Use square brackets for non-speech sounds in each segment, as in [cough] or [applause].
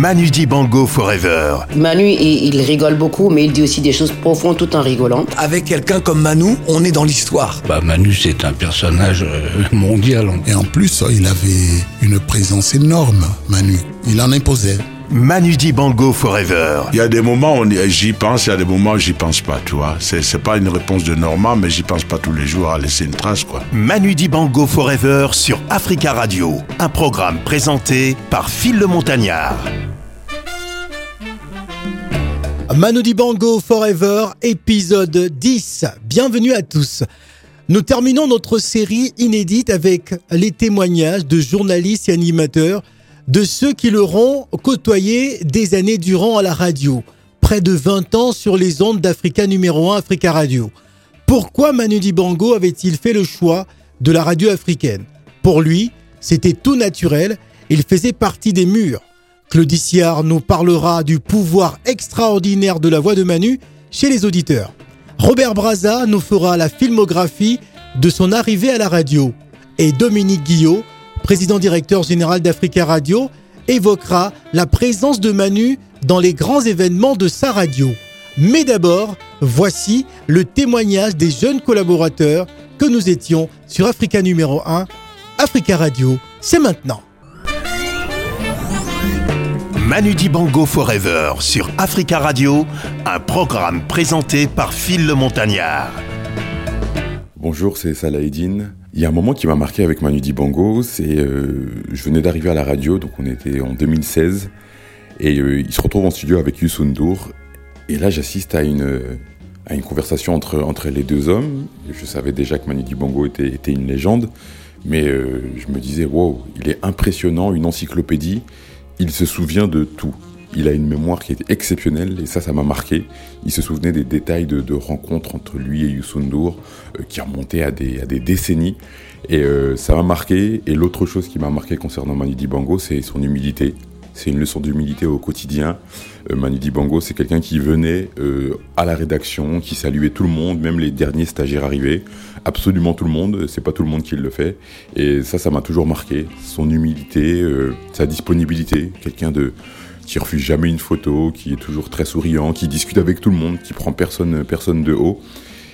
Manu Dibango Forever. Manu, il, il rigole beaucoup, mais il dit aussi des choses profondes tout en rigolant. Avec quelqu'un comme Manu, on est dans l'histoire. Bah Manu, c'est un personnage euh, mondial. Et en plus, il avait une présence énorme, Manu. Il en imposait. Manu Dibango Forever. Il y a des moments où j'y pense, il y a des moments où j'y pense pas, tu vois. C'est, c'est pas une réponse de Normand, mais j'y pense pas tous les jours à laisser une trace, quoi. Manu Dibango Forever sur Africa Radio. Un programme présenté par Phil le Montagnard. Manu Dibango Forever, épisode 10. Bienvenue à tous. Nous terminons notre série inédite avec les témoignages de journalistes et animateurs de ceux qui l'auront côtoyé des années durant à la radio. Près de 20 ans sur les ondes d'Africa numéro 1 Africa Radio. Pourquoi Manu Dibango avait-il fait le choix de la radio africaine? Pour lui, c'était tout naturel, il faisait partie des murs. Claude Siard nous parlera du pouvoir extraordinaire de la voix de Manu chez les auditeurs. Robert Braza nous fera la filmographie de son arrivée à la radio. Et Dominique Guillot, président directeur général d'Africa Radio, évoquera la présence de Manu dans les grands événements de sa radio. Mais d'abord, voici le témoignage des jeunes collaborateurs que nous étions sur Africa numéro 1. Africa Radio, c'est maintenant. Manu Dibango Forever sur Africa Radio. Un programme présenté par Phil le Montagnard. Bonjour, c'est Salah Eddine. Il y a un moment qui m'a marqué avec Manu Dibango, c'est euh, je venais d'arriver à la radio, donc on était en 2016, et euh, il se retrouve en studio avec Youssou N'Dour, et là j'assiste à une, à une conversation entre, entre les deux hommes. Je savais déjà que Manu Dibango était, était une légende, mais euh, je me disais, wow, il est impressionnant, une encyclopédie, il se souvient de tout. Il a une mémoire qui est exceptionnelle et ça, ça m'a marqué. Il se souvenait des détails de, rencontres entre lui et Youssou N'Dour euh, qui remontaient à des, à des décennies. Et euh, ça m'a marqué. Et l'autre chose qui m'a marqué concernant Manu Dibango, c'est son humilité. C'est une leçon d'humilité au quotidien. Euh, Manu Dibango, c'est quelqu'un qui venait euh, à la rédaction, qui saluait tout le monde, même les derniers stagiaires arrivés. Absolument tout le monde. C'est pas tout le monde qui le fait. Et ça, ça m'a toujours marqué. Son humilité, euh, sa disponibilité. Quelqu'un de qui refuse jamais une photo, qui est toujours très souriant, qui discute avec tout le monde, qui prend personne, personne de haut.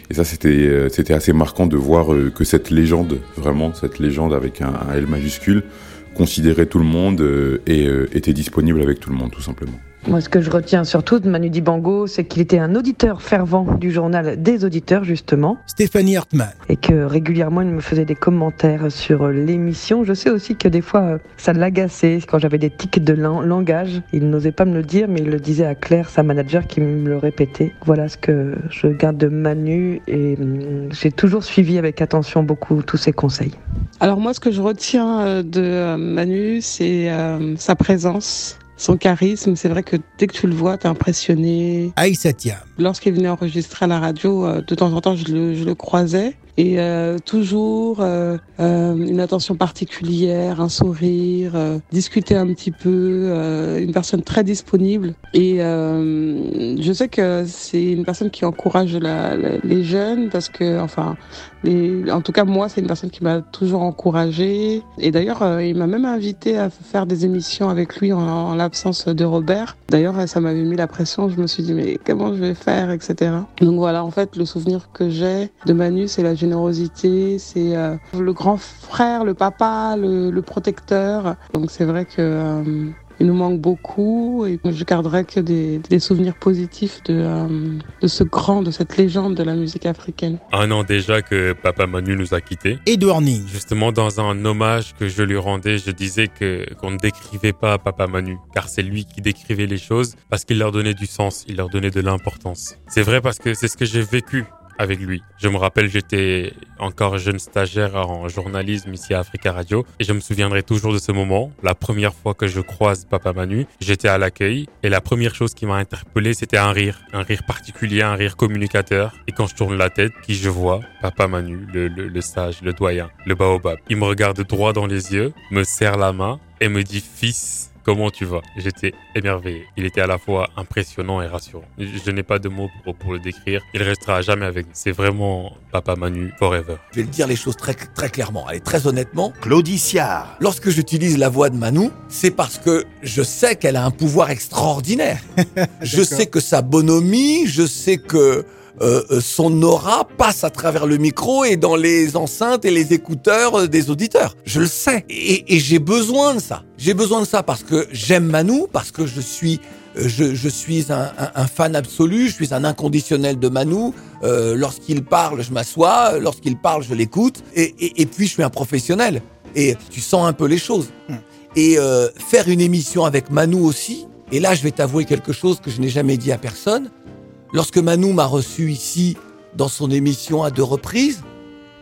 Et ça, c'était, euh, c'était assez marquant de voir que cette légende, vraiment cette légende avec un, un L majuscule, considérait tout le monde euh, et euh, était disponible avec tout le monde, tout simplement. Moi, ce que je retiens surtout de Manu Dibango, c'est qu'il était un auditeur fervent du journal des auditeurs, justement, Stéphanie Hartmann. et que régulièrement, il me faisait des commentaires sur l'émission. Je sais aussi que des fois, euh, ça l'agaçait quand j'avais des tics de lan- langage. Il n'osait pas me le dire, mais il le disait à Claire, sa manager, qui me le répétait. Voilà ce que je garde de Manu, et hum, j'ai toujours suivi avec attention beaucoup tous ses conseils. Alors moi, ce que je retiens euh, de euh, Manu, c'est sa présence, son charisme. C'est vrai que dès que tu le vois, t'es impressionné. Aïssa Thiam. Lorsqu'il venait enregistrer à la radio, euh, de temps en temps, je le, je le croisais. Et euh, toujours euh, euh, une attention particulière, un sourire, discuter un petit peu, une personne très disponible. Et je sais que c'est une personne qui encourage la- les jeunes parce que, enfin, les, en tout cas moi, c'est une personne qui m'a toujours encouragée. Et d'ailleurs, il m'a même invité à faire des émissions avec lui en, en l'absence de Robert. D'ailleurs, ça m'avait mis la pression. Je me suis dit mais comment je vais faire, etc. Donc voilà, en fait, le souvenir que j'ai de Manu, c'est la générosité, c'est euh, le grand frère, le papa, le, le protecteur. Donc c'est vrai que euh, il nous manque beaucoup et je garderai que des, des souvenirs positifs de, euh, de ce grand, de cette légende de la musique africaine. Un an déjà que Papa Manu nous a quittés. Edouard Ning. Justement, dans un hommage que je lui rendais, je disais que qu'on ne décrivait pas Papa Manu, car c'est lui qui décrivait les choses, parce qu'il leur donnait du sens, il leur donnait de l'importance. C'est vrai parce que c'est ce que j'ai vécu avec lui. Je me rappelle, j'étais encore jeune stagiaire en journalisme ici à Africa Radio et je me souviendrai toujours de ce moment. La première fois que je croise Papa Manu, j'étais à l'accueil et la première chose qui m'a interpellé, c'était un rire. Un rire particulier, un rire communicateur. Et quand je tourne la tête, qui je vois? Papa Manu, le, le, le sage, le doyen, le baobab. Il me regarde droit dans les yeux, me serre la main et me dit fils comment tu vas? J'étais émerveillé. Il était à la fois impressionnant et rassurant. Je, n'ai pas de mots pour, pour, le décrire. Il restera jamais avec nous. C'est vraiment Papa Manu forever. Je vais le dire les choses très, très clairement et très honnêtement. Claudiciard. Lorsque j'utilise la voix de Manu, c'est parce que je sais qu'elle a un pouvoir extraordinaire. [laughs] je sais que sa bonhomie, je sais que euh, euh, son aura passe à travers le micro et dans les enceintes et les écouteurs euh, des auditeurs. Je le sais. Et, j'ai besoin de ça. J'ai besoin de ça parce que j'aime Manu, parce que je suis je, suis un, fan absolu, je suis un inconditionnel de Manu. lorsqu'il parle, je m'assois. Lorsqu'il parle, je l'écoute. Et, et, puis, je suis un professionnel. Et tu sens un peu les choses. Hmm. Et faire une émission avec Manu aussi. Et là, je vais t'avouer quelque chose que je n'ai jamais dit à personne. Lorsque Manu m'a reçu ici dans son émission à deux reprises,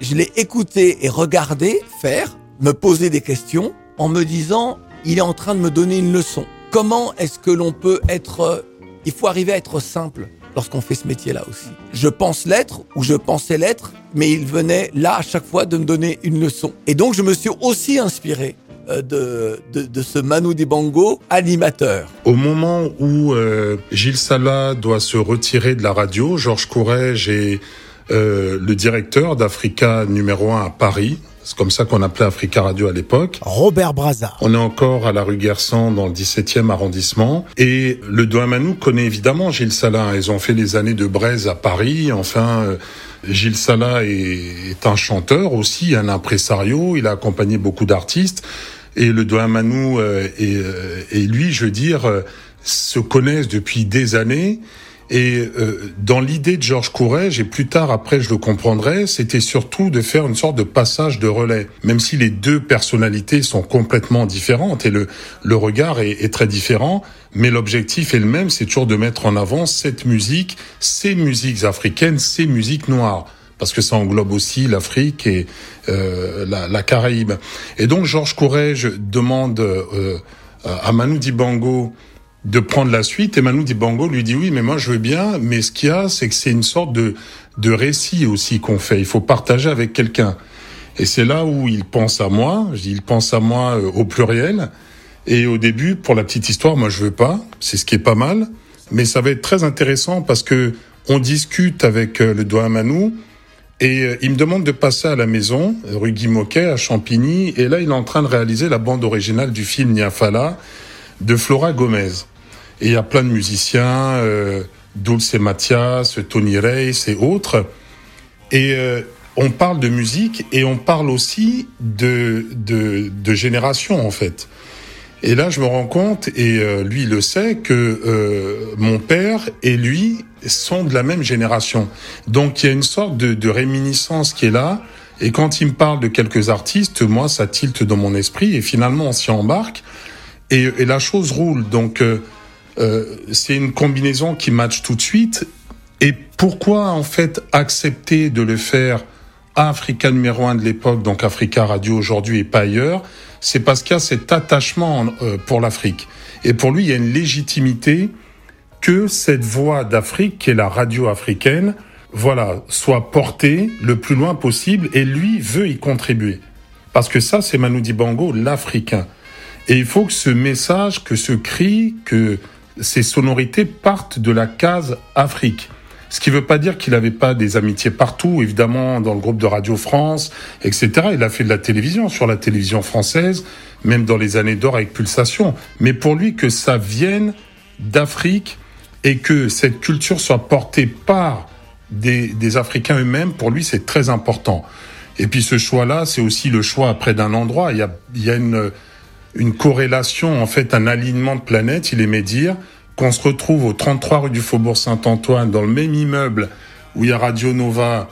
je l'ai écouté et regardé faire, me poser des questions en me disant, il est en train de me donner une leçon. Comment est-ce que l'on peut être... Euh, il faut arriver à être simple lorsqu'on fait ce métier-là aussi. Je pense l'être ou je pensais l'être, mais il venait là à chaque fois de me donner une leçon. Et donc je me suis aussi inspiré de, de, de, ce Manu Dibango animateur. Au moment où euh, Gilles Salah doit se retirer de la radio, Georges Courrèges est euh, le directeur d'Africa numéro 1 à Paris. C'est comme ça qu'on appelait Africa Radio à l'époque. Robert Braza. On est encore à la rue Guersan dans le 17e arrondissement. Et le Douamanou connaît évidemment Gilles Salah. Ils ont fait les années de Braise à Paris. Enfin, euh, Gilles Salah est, est, un chanteur aussi, un impresario. Il a accompagné beaucoup d'artistes. Et le Douamanou euh, et, euh, et, lui, je veux dire, euh, se connaissent depuis des années. Et dans l'idée de Georges Courrèges, et plus tard après je le comprendrai, c'était surtout de faire une sorte de passage de relais, même si les deux personnalités sont complètement différentes et le, le regard est, est très différent, mais l'objectif est le même, c'est toujours de mettre en avant cette musique, ces musiques africaines, ces musiques noires parce que ça englobe aussi l'Afrique et euh, la, la, Caraïbe. Et donc Georges Courrèges demande euh, à Manu Dibango de prendre la suite et Manu Dibango lui dit oui mais moi je veux bien mais ce qu'il y a c'est que c'est une sorte de de récit aussi qu'on fait. Il faut partager avec quelqu'un. Et c'est là où il pense à moi. Il pense à moi euh, au pluriel. Et au début pour la petite histoire moi je veux pas. C'est ce qui est pas mal. Mais ça va être très intéressant parce que on discute avec euh, le doigt Manu et euh, il me demande de passer à la maison, rue Guy Moquet, à Champigny, et là il est en train de réaliser la bande originale du film Niafala de Flora Gomez. Et il y a plein de musiciens, euh, Dulce Mathias, Tony Reis et autres. Et euh, on parle de musique et on parle aussi de, de, de génération en fait. Et là, je me rends compte, et euh, lui le sait, que euh, mon père et lui sont de la même génération. Donc il y a une sorte de, de, réminiscence qui est là. Et quand il me parle de quelques artistes, moi, ça tilte dans mon esprit. Et finalement, on s'y embarque. Et, et, la chose roule. Donc euh, euh c'est une combinaison qui match tout de suite. Et pourquoi, en fait, accepter de le faire à Africa numéro 1 de l'époque, donc Africa Radio aujourd'hui et pas ailleurs? C'est parce qu'il y a cet attachement euh, pour l'Afrique. Et pour lui, il y a une légitimité que cette voix d'Afrique, qui est la radio africaine, voilà, soit portée le plus loin possible et lui veut y contribuer. Parce que ça, c'est Manu Dibango, l'Africain. Et il faut que ce message, que ce cri, que ces sonorités partent de la case Afrique. Ce qui ne veut pas dire qu'il n'avait pas des amitiés partout, évidemment, dans le groupe de Radio France, etc. Il a fait de la télévision, sur la télévision française, même dans les années d'or avec Pulsation. Mais pour lui, que ça vienne d'Afrique et que cette culture soit portée par des, Africains eux-mêmes, pour lui, c'est très important. Et puis ce choix-là, c'est aussi le choix près d'un endroit. Il y a, il y a une, une corrélation, en fait, un alignement de planètes, il aimait dire, qu'on se retrouve au 33 rue du Faubourg Saint-Antoine, dans le même immeuble où il y a Radio Nova,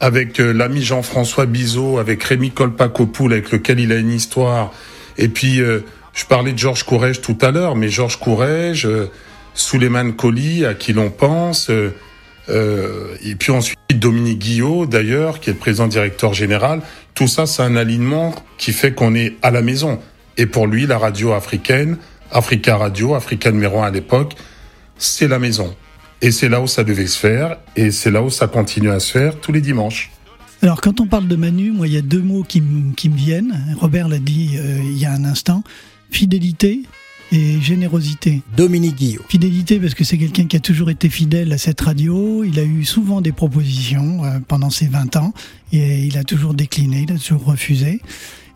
avec euh, l'ami Jean-François Bizot, avec Rémi Colpacopoul, avec lequel il a une histoire. Et puis, euh, je parlais de Georges Courrèges tout à l'heure, mais Georges Courrèges, euh, Souleymane Colli, à qui l'on pense, euh, et puis ensuite Dominique Guillot, d'ailleurs, qui est le président directeur général. Tout ça, c'est un alignement qui fait qu'on est à la maison. Et pour lui, la radio africaine, Africa Radio, Africa numéro 1 à l'époque, c'est la maison. Et c'est là où ça devait se faire, et c'est là où ça continue à se faire tous les dimanches. Alors quand on parle de Manu, moi il y a deux mots qui, me viennent. Robert l'a dit euh, il y a un instant. Fidélité et générosité. Dominique Guillot. Fidélité parce que c'est quelqu'un qui a toujours été fidèle à cette radio. Il a eu souvent des propositions euh, pendant ses 20 ans et il a toujours décliné, il a toujours refusé.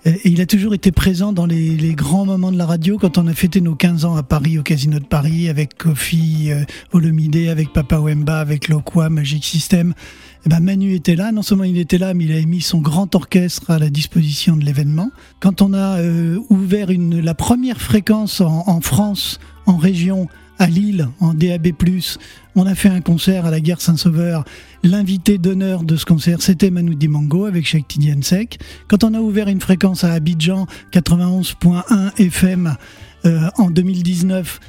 Et il a toujours été présent dans les, les, grands moments de la radio. Quand on a fêté nos 15 ans à Paris, au Casino de Paris, avec Kofi euh, Olomide, avec Papa Wemba, avec Lokwa, Magic System, eh ben Manu était là. Non seulement il était là, mais il a mis son grand orchestre à la disposition de l'événement. Quand on a euh, ouvert une, la première fréquence en, en France, en région, à Lille en DAB+. On a fait un concert à la Guerre Saint-Sauveur. L'invité d'honneur de ce concert, c'était Manu Dimango avec Cheikh Tidiansek. Quand on a ouvert une fréquence à Abidjan 91.1 FM euh, en 2019,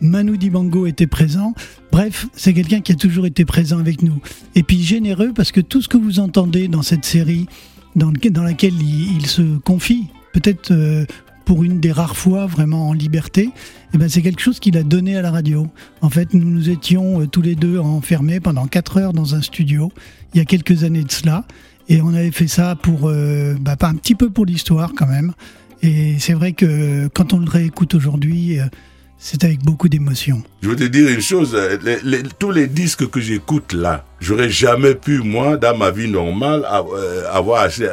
Manu Dibango était présent. Bref, c'est quelqu'un qui a toujours été présent avec nous. Et puis généreux parce que tout ce que vous entendez dans cette série, dans, dans laquelle il, il, se confie, peut-être euh, pour une des rares fois vraiment en liberté, eh ben c'est quelque chose qu'il a donné à la radio. En fait, nous nous étions euh, tous les deux enfermés pendant 4 heures dans un studio, il y a quelques années de cela, et on avait fait ça pour, euh, bah, un petit peu pour l'histoire quand même. Et c'est vrai que quand on le réécoute aujourd'hui, euh, c'est avec beaucoup d'émotion. Je veux te dire une chose, les, tous les disques que j'écoute là, j'aurais jamais pu, moi, dans ma vie normale, avoir acheté,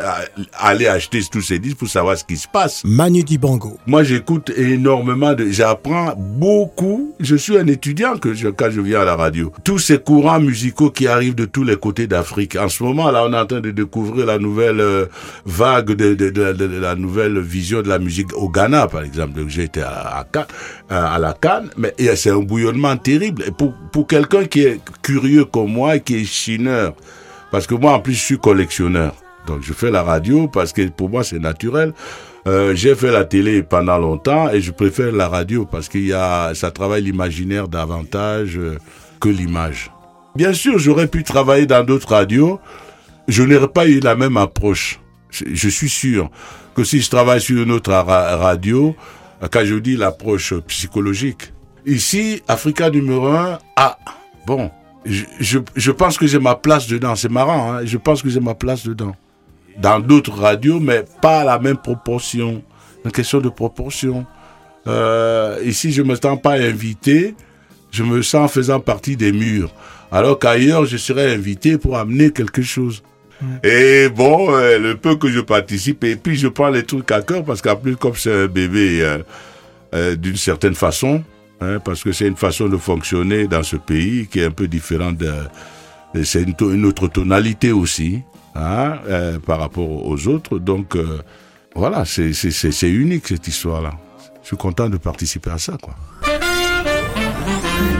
aller acheter tous ces disques pour savoir ce qui se passe. Manu Dibango. Moi, j'écoute énormément de, j'apprends beaucoup. Je suis un étudiant que je, quand je viens à la radio. Tous ces courants musicaux qui arrivent de tous les côtés d'Afrique. En ce moment, là, on est en train de découvrir la nouvelle euh, vague de, de, de, de, la nouvelle vision de la musique au Ghana, par exemple. J'ai été à, à, à la Cannes, mais c'est un bouillonnement terrible. Et pour, pour quelqu'un qui est curieux comme moi qui est chineur. Parce que moi, en plus, je suis collectionneur. Donc, je fais la radio parce que pour moi, c'est naturel. Euh, j'ai fait la télé pendant longtemps et je préfère la radio parce qu'il y a, ça travaille l'imaginaire davantage euh, que l'image. Bien sûr, j'aurais pu travailler dans d'autres radios. Je n'aurais pas eu la même approche. Je suis sûr que si je travaille sur une autre ra radio, quand je dis l'approche psychologique, ici, Africa numéro un, ah, bon, je, je, je, pense que j'ai ma place dedans. C'est marrant, hein? je pense que j'ai ma place dedans. Dans d'autres radios, mais pas à la même proportion. Une question de proportion. Euh, ici, je me sens pas invité, je me sens faisant partie des murs. Alors qu'ailleurs, je serais invité pour amener quelque chose. Et bon, euh, le peu que je participe, et puis je prends les trucs à cœur, parce qu'en plus, comme c'est un bébé, euh, euh, d'une certaine façon, Hein, parce que c'est une façon de fonctionner dans ce pays qui est un peu différente de, c'est une, autre tonalité aussi hein, euh, par rapport aux autres. Donc euh, voilà, c'est unique cette histoire-là. Je suis content de participer à ça, quoi.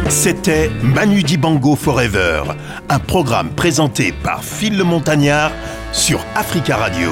C'était Manu Dibango Forever, un programme présenté par Phil le Montagnard sur Africa Radio.